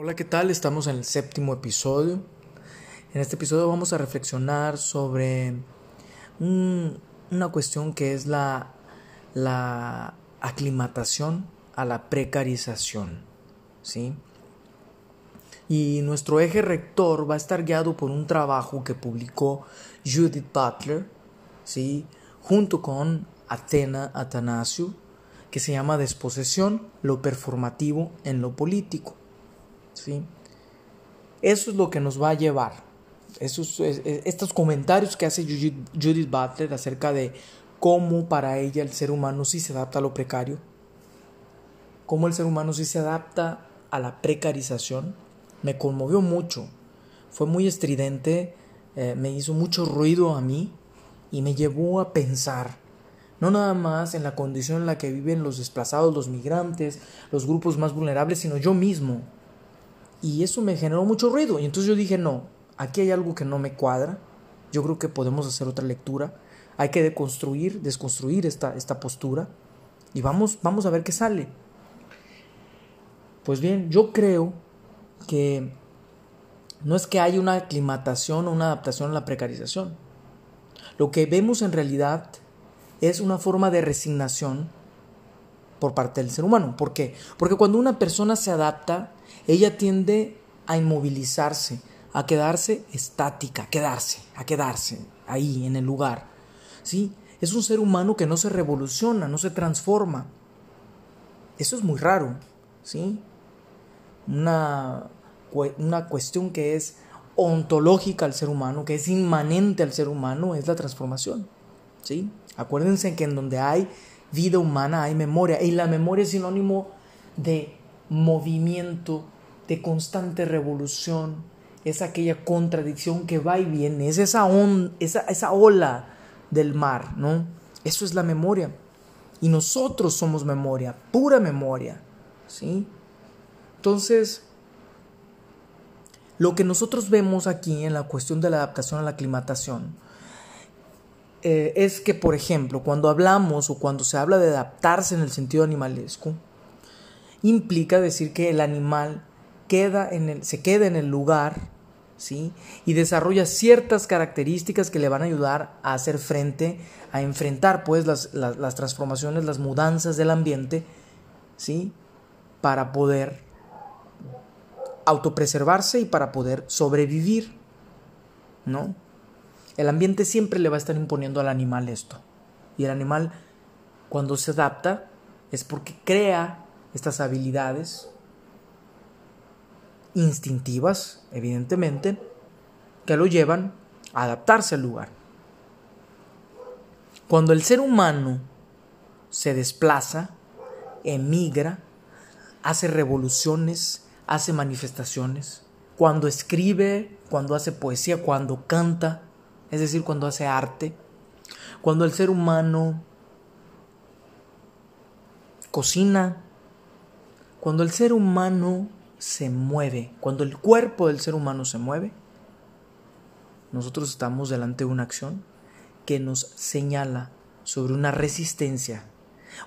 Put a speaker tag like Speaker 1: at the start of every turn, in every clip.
Speaker 1: Hola, ¿qué tal? Estamos en el séptimo episodio. En este episodio vamos a reflexionar sobre una cuestión que es la, aclimatación a la precarización. ¿sí? Y nuestro eje rector va a estar guiado por un trabajo que publicó Judith Butler, ¿sí? junto con Atena Atanasio, que se llama Desposesión, lo performativo en lo político. Eso es lo que nos va a llevar. Esos, estos comentarios que hace Judith Butler acerca de cómo para ella el ser humano sí se adapta a lo precario, cómo el ser humano sí se adapta a la precarización, me conmovió mucho. Fue muy estridente, eh, me hizo mucho ruido a mí y me llevó a pensar no nada más en la condición en la que viven los desplazados, los migrantes, los grupos más vulnerables, sino yo mismo. Y eso me generó mucho ruido. Y entonces yo dije, no, aquí hay algo que no me cuadra. Yo creo que podemos hacer otra lectura. Hay que deconstruir, desconstruir esta, esta postura. Y vamos, vamos a ver qué sale. Pues bien, yo creo que no es que haya una aclimatación o una adaptación a la precarización. Lo que vemos en realidad es una forma de resignación por parte del ser humano. ¿Por qué? Porque cuando una persona se adapta, ella tiende a inmovilizarse, a quedarse estática, a quedarse, a quedarse ahí en el lugar. ¿Sí? Es un ser humano que no se revoluciona, no se transforma. Eso es muy raro, ¿sí? Una, una cuestión que es ontológica al ser humano, que es inmanente al ser humano, es la transformación. ¿sí? Acuérdense que en donde hay vida humana hay memoria y la memoria es sinónimo de movimiento, de constante revolución, es aquella contradicción que va y viene, es esa, esa, esa ola del mar, ¿no? Eso es la memoria. Y nosotros somos memoria, pura memoria, ¿sí? Entonces, lo que nosotros vemos aquí en la cuestión de la adaptación a la aclimatación eh, es que, por ejemplo, cuando hablamos o cuando se habla de adaptarse en el sentido animalesco, implica decir que el animal queda en el, se queda en el lugar ¿sí? y desarrolla ciertas características que le van a ayudar a hacer frente, a enfrentar pues las, las, transformaciones, las mudanzas del ambiente, ¿sí? para poder autopreservarse y para poder sobrevivir, ¿no? El ambiente siempre le va a estar imponiendo al animal esto. Y el animal, cuando se adapta, es porque crea estas habilidades instintivas, evidentemente, que lo llevan a adaptarse al lugar. Cuando el ser humano se desplaza, emigra, hace revoluciones, hace manifestaciones, cuando escribe, cuando hace poesía, cuando canta, es decir, cuando hace arte, cuando el ser humano cocina, cuando el ser humano se mueve, cuando el cuerpo del ser humano se mueve, nosotros estamos delante de una acción que nos señala sobre una resistencia,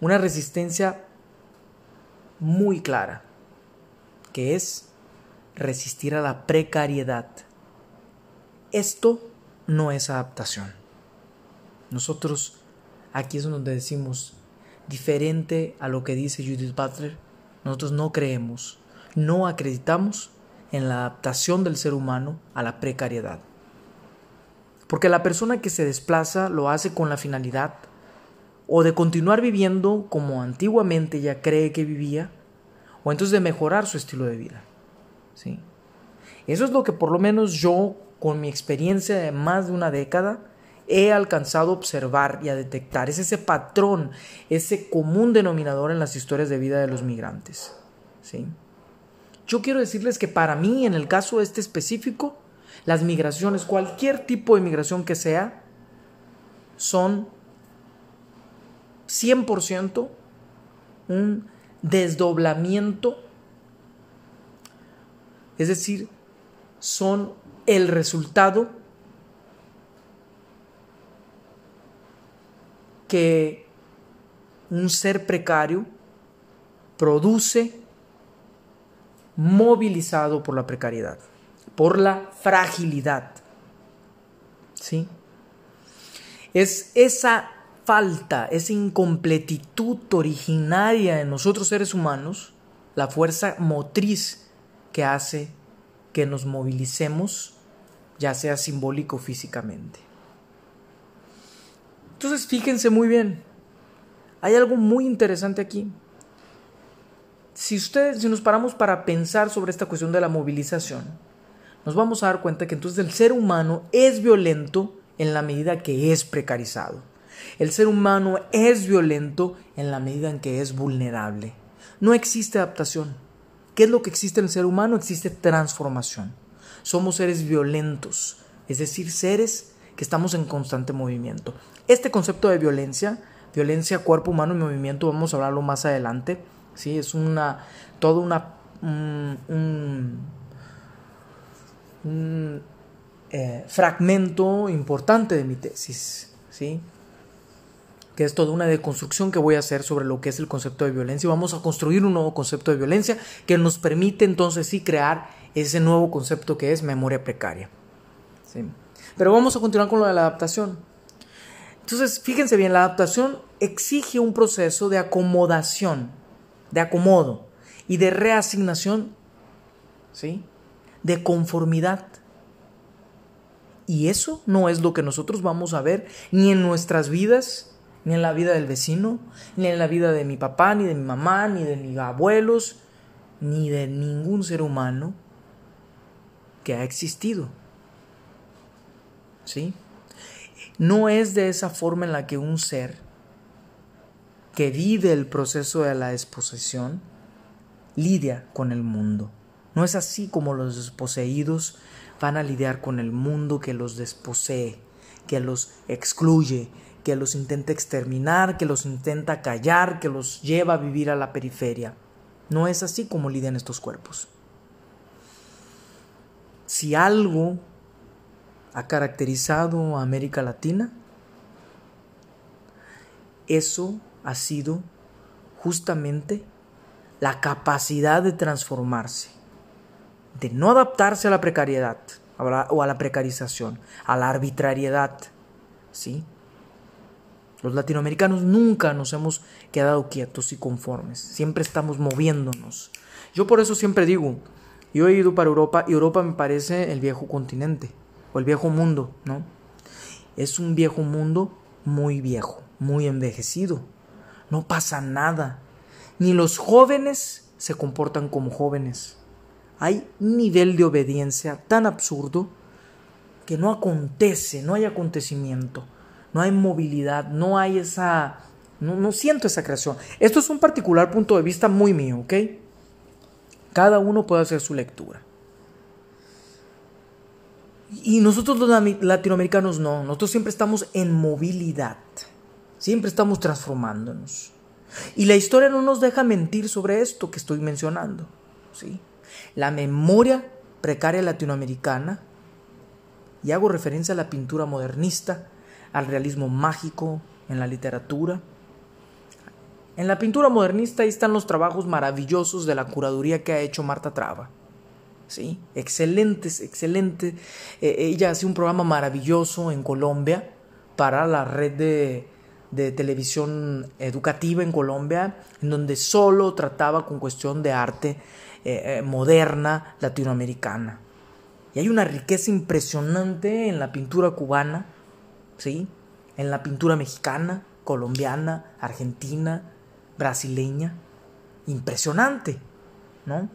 Speaker 1: una resistencia muy clara, que es resistir a la precariedad. Esto no es adaptación. Nosotros aquí es donde decimos, diferente a lo que dice Judith Butler, nosotros no creemos, no acreditamos en la adaptación del ser humano a la precariedad. Porque la persona que se desplaza lo hace con la finalidad o de continuar viviendo como antiguamente ya cree que vivía, o entonces de mejorar su estilo de vida. ¿sí? Eso es lo que por lo menos yo con mi experiencia de más de una década, he alcanzado a observar y a detectar. Es ese patrón, ese común denominador en las historias de vida de los migrantes. ¿sí? Yo quiero decirles que para mí, en el caso este específico, las migraciones, cualquier tipo de migración que sea, son 100% un desdoblamiento, es decir, son el resultado que un ser precario produce movilizado por la precariedad, por la fragilidad. ¿Sí? Es esa falta, esa incompletitud originaria en nosotros seres humanos, la fuerza motriz que hace que nos movilicemos, ya sea simbólico o físicamente. Entonces, fíjense muy bien, hay algo muy interesante aquí. Si ustedes, si nos paramos para pensar sobre esta cuestión de la movilización, nos vamos a dar cuenta que entonces el ser humano es violento en la medida que es precarizado. El ser humano es violento en la medida en que es vulnerable. No existe adaptación. ¿Qué es lo que existe en el ser humano? Existe transformación. Somos seres violentos, es decir, seres que estamos en constante movimiento. Este concepto de violencia, violencia cuerpo humano y movimiento, vamos a hablarlo más adelante. ¿sí? Es una, todo una, un, eh, fragmento importante de mi tesis, ¿sí? que es toda una deconstrucción que voy a hacer sobre lo que es el concepto de violencia. Vamos a construir un nuevo concepto de violencia que nos permite entonces sí crear ese nuevo concepto que es memoria precaria. ¿sí? Pero vamos a continuar con lo de la adaptación. Entonces, fíjense bien, la adaptación exige un proceso de acomodación, de acomodo y de reasignación, ¿sí? De conformidad. Y eso no es lo que nosotros vamos a ver ni en nuestras vidas, ni en la vida del vecino, ni en la vida de mi papá, ni de mi mamá, ni de mis abuelos, ni de ningún ser humano que ha existido. ¿Sí? No es de esa forma en la que un ser que vive el proceso de la desposesión lidia con el mundo. No es así como los desposeídos van a lidiar con el mundo que los desposee, que los excluye, que los intenta exterminar, que los intenta callar, que los lleva a vivir a la periferia. No es así como lidian estos cuerpos. Si algo ha caracterizado a América Latina, eso ha sido justamente la capacidad de transformarse, de no adaptarse a la precariedad o a la precarización, a la arbitrariedad. ¿sí? Los latinoamericanos nunca nos hemos quedado quietos y conformes, siempre estamos moviéndonos. Yo por eso siempre digo, yo he ido para Europa y Europa me parece el viejo continente o el viejo mundo, ¿no? Es un viejo mundo muy viejo, muy envejecido. No pasa nada. Ni los jóvenes se comportan como jóvenes. Hay un nivel de obediencia tan absurdo que no acontece, no hay acontecimiento, no hay movilidad, no hay esa... No, no siento esa creación. Esto es un particular punto de vista muy mío, ¿ok? Cada uno puede hacer su lectura. Y nosotros los latinoamericanos no, nosotros siempre estamos en movilidad, siempre estamos transformándonos. Y la historia no nos deja mentir sobre esto que estoy mencionando. ¿sí? La memoria precaria latinoamericana, y hago referencia a la pintura modernista, al realismo mágico en la literatura. En la pintura modernista ahí están los trabajos maravillosos de la curaduría que ha hecho Marta Traba. ¿sí? Excelentes, excelente. Eh, ella hace un programa maravilloso en Colombia para la red de, televisión educativa en Colombia, en donde solo trataba con cuestión de arte eh, eh, moderna latinoamericana. Y hay una riqueza impresionante en la pintura cubana, ¿sí? En la pintura mexicana, colombiana, argentina, brasileña. Impresionante, ¿no?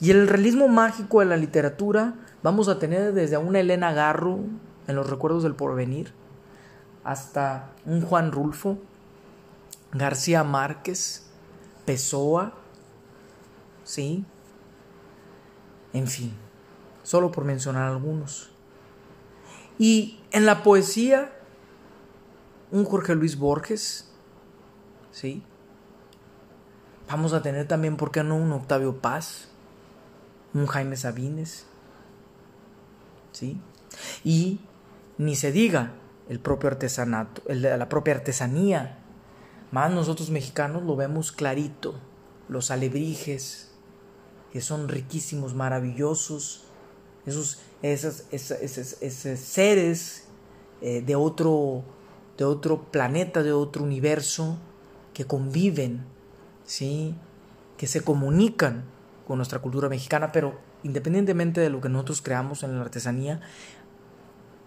Speaker 1: Y el realismo mágico de la literatura vamos a tener desde una Elena Garro en Los Recuerdos del Porvenir, hasta un Juan Rulfo, García Márquez, Pessoa, ¿sí? En fin, solo por mencionar algunos. Y en la poesía, un Jorge Luis Borges, ¿sí? Vamos a tener también, ¿por qué no?, un Octavio Paz, un Jaime Sabines, ¿sí? Y ni se diga el propio artesanato, la propia artesanía. Más nosotros mexicanos lo vemos clarito, los alebrijes, que son riquísimos, maravillosos, esos, seres eh, de, otro, de otro planeta, de otro universo, que conviven, ¿sí? que se comunican con nuestra cultura mexicana, pero independientemente de lo que nosotros creamos en la artesanía,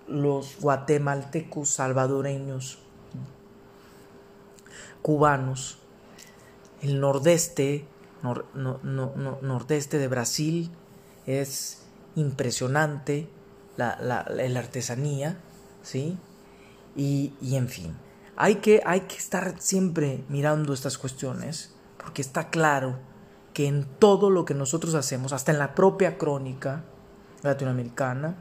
Speaker 1: los guatemaltecos, salvadoreños, cubanos, el nordeste, nordeste de Brasil es impresionante la, artesanía, ¿sí? Y, y, en fin, hay que, hay que estar siempre mirando estas cuestiones, porque está claro que en todo lo que nosotros hacemos, hasta en la propia crónica latinoamericana,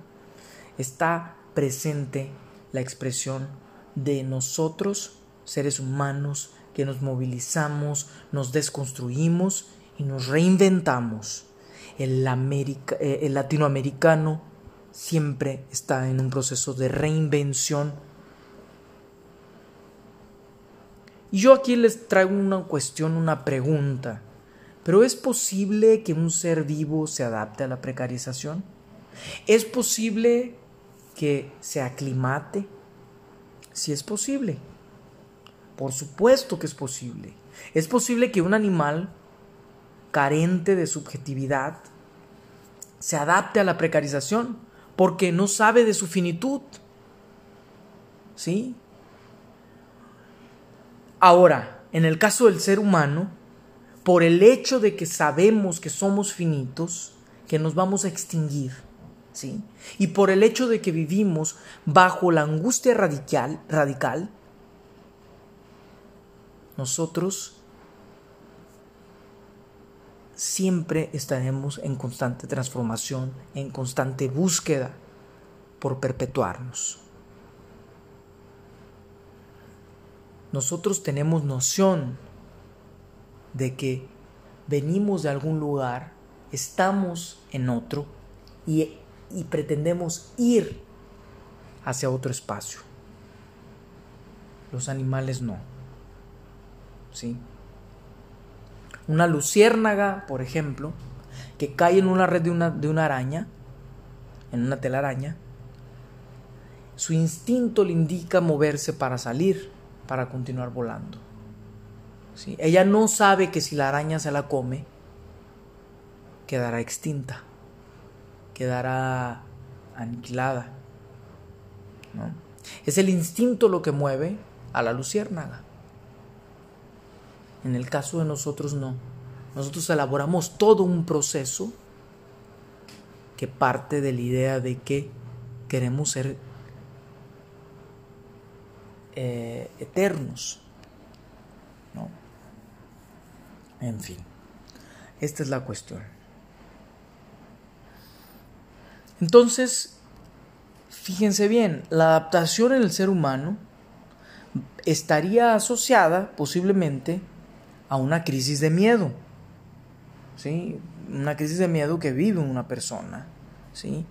Speaker 1: está presente la expresión de nosotros, seres humanos, que nos movilizamos, nos desconstruimos y nos reinventamos. El, eh, el latinoamericano siempre está en un proceso de reinvención. Y yo aquí les traigo una cuestión, una pregunta. ¿Pero es posible que un ser vivo se adapte a la precarización? ¿Es posible que se aclimate? Si es posible. Por supuesto que es posible. Es posible que un animal carente de subjetividad se adapte a la precarización porque no sabe de su finitud. ¿Sí? Ahora, en el caso del ser humano, por el hecho de que sabemos que somos finitos, que nos vamos a extinguir, ¿sí? Y por el hecho de que vivimos bajo la angustia radical, radical nosotros siempre estaremos en constante transformación, en constante búsqueda por perpetuarnos. Nosotros tenemos noción de que venimos de algún lugar, estamos en otro y, y pretendemos ir hacia otro espacio. Los animales no. ¿sí? Una luciérnaga, por ejemplo, que cae en una red de una, de una araña, en una telaraña, su instinto le indica moverse para salir, para continuar volando. ¿Sí? Ella no sabe que si la araña se la come, quedará extinta, quedará aniquilada. Es el instinto lo que mueve a la luciérnaga. En el caso de nosotros no. Nosotros elaboramos todo un proceso que parte de la idea de que queremos ser eh, eternos. ¿no? En fin, esta es la cuestión. Entonces, fíjense bien, la adaptación en el ser humano estaría asociada posiblemente a una crisis de miedo. ¿Sí? Una crisis de miedo que vive una persona. ¿Sí?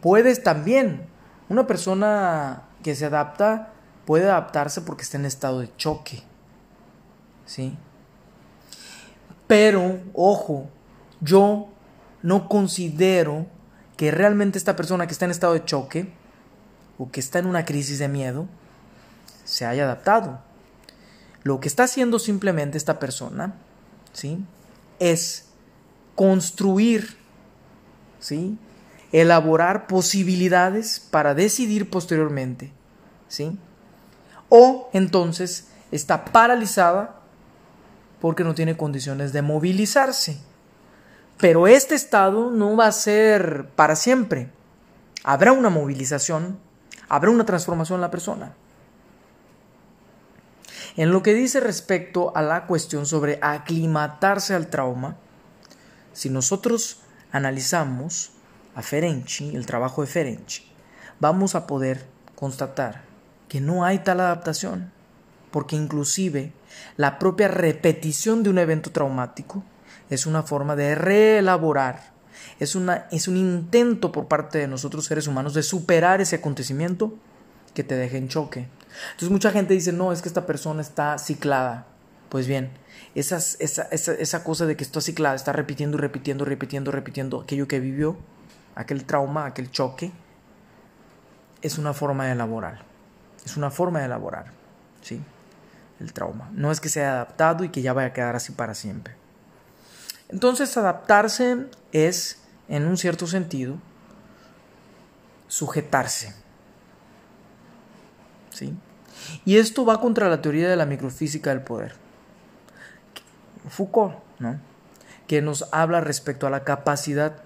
Speaker 1: Puedes también, una persona que se adapta puede adaptarse porque está en estado de choque. ¿Sí? Pero, ojo, yo no considero que realmente esta persona que está en estado de choque o que está en una crisis de miedo se haya adaptado. Lo que está haciendo simplemente esta persona, ¿sí? Es construir, ¿sí? Elaborar posibilidades para decidir posteriormente, ¿sí? O entonces está paralizada porque no tiene condiciones de movilizarse. Pero este estado no va a ser para siempre. Habrá una movilización, habrá una transformación en la persona. En lo que dice respecto a la cuestión sobre aclimatarse al trauma, si nosotros analizamos a Ferenczi, el trabajo de Ferenczi, vamos a poder constatar que no hay tal adaptación, porque inclusive la propia repetición de un evento traumático es una forma de reelaborar, es, una, es un intento por parte de nosotros seres humanos de superar ese acontecimiento que te deje en choque, entonces mucha gente dice, no, es que esta persona está ciclada Pues bien, esa, esa, cosa de que está ciclada, está repitiendo y repitiendo, repitiendo, repitiendo aquello que vivió, aquel trauma, aquel choque, es una forma de elaborar. Es una forma de elaborar, ¿sí? El trauma. No es que sea adaptado y que ya vaya a quedar así para siempre. Entonces, adaptarse es, en un cierto sentido, sujetarse. ¿Sí? Y esto va contra la teoría de la microfísica del poder. Foucault, ¿no? Que nos habla respecto a la capacidad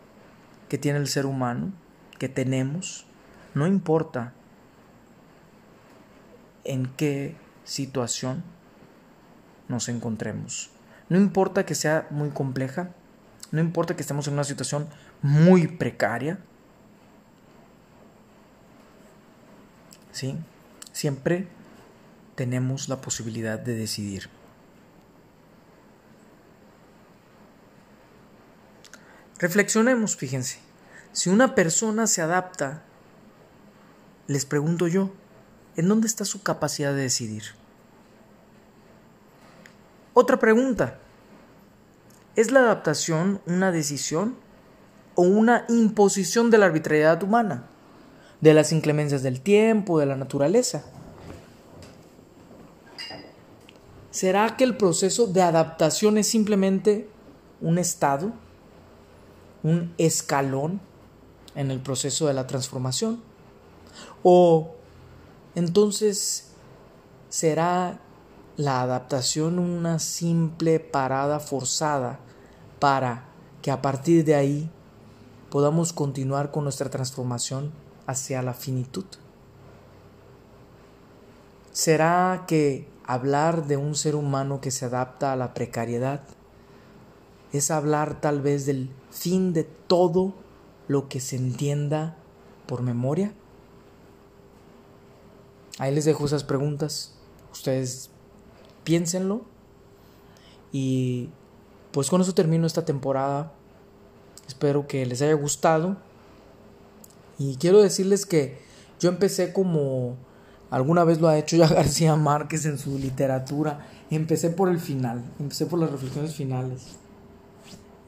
Speaker 1: que tiene el ser humano, que tenemos, no importa en qué situación nos encontremos. No importa que sea muy compleja, no importa que estemos en una situación muy precaria. ¿Sí? Siempre tenemos la posibilidad de decidir. Reflexionemos, fíjense. Si una persona se adapta, les pregunto yo, ¿en dónde está su capacidad de decidir? Otra pregunta. ¿Es la adaptación una decisión o una imposición de la arbitrariedad humana, de las inclemencias del tiempo, de la naturaleza? ¿Será que el proceso de adaptación es simplemente un estado, un escalón en el proceso de la transformación? ¿O entonces será la adaptación una simple parada forzada para que a partir de ahí podamos continuar con nuestra transformación hacia la finitud. ¿Será que hablar de un ser humano que se adapta a la precariedad es hablar tal vez del fin de todo lo que se entienda por memoria? Ahí les dejo esas preguntas. Ustedes piénsenlo. Y pues con eso termino esta temporada. Espero que les haya gustado. Y quiero decirles que yo empecé como alguna vez lo ha hecho ya García Márquez en su literatura. Empecé por el final, empecé por las reflexiones finales.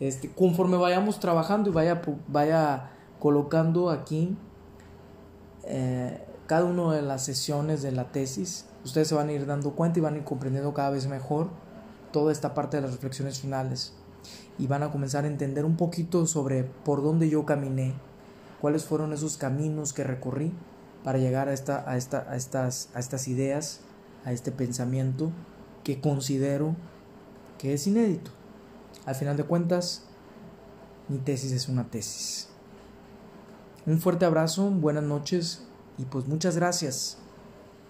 Speaker 1: Este, conforme vayamos trabajando y vaya, vaya colocando aquí eh, cada una de las sesiones de la tesis, ustedes se van a ir dando cuenta y van a ir comprendiendo cada vez mejor toda esta parte de las reflexiones finales y van a comenzar a entender un poquito sobre por dónde yo caminé, cuáles fueron esos caminos que recorrí para llegar a, esta, a, esta, a, estas, a estas ideas, a este pensamiento que considero que es inédito. Al final de cuentas, mi tesis es una tesis. Un fuerte abrazo, buenas noches y pues muchas gracias.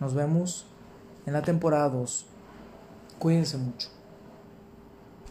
Speaker 1: Nos vemos en la temporada 2. Cuídense mucho.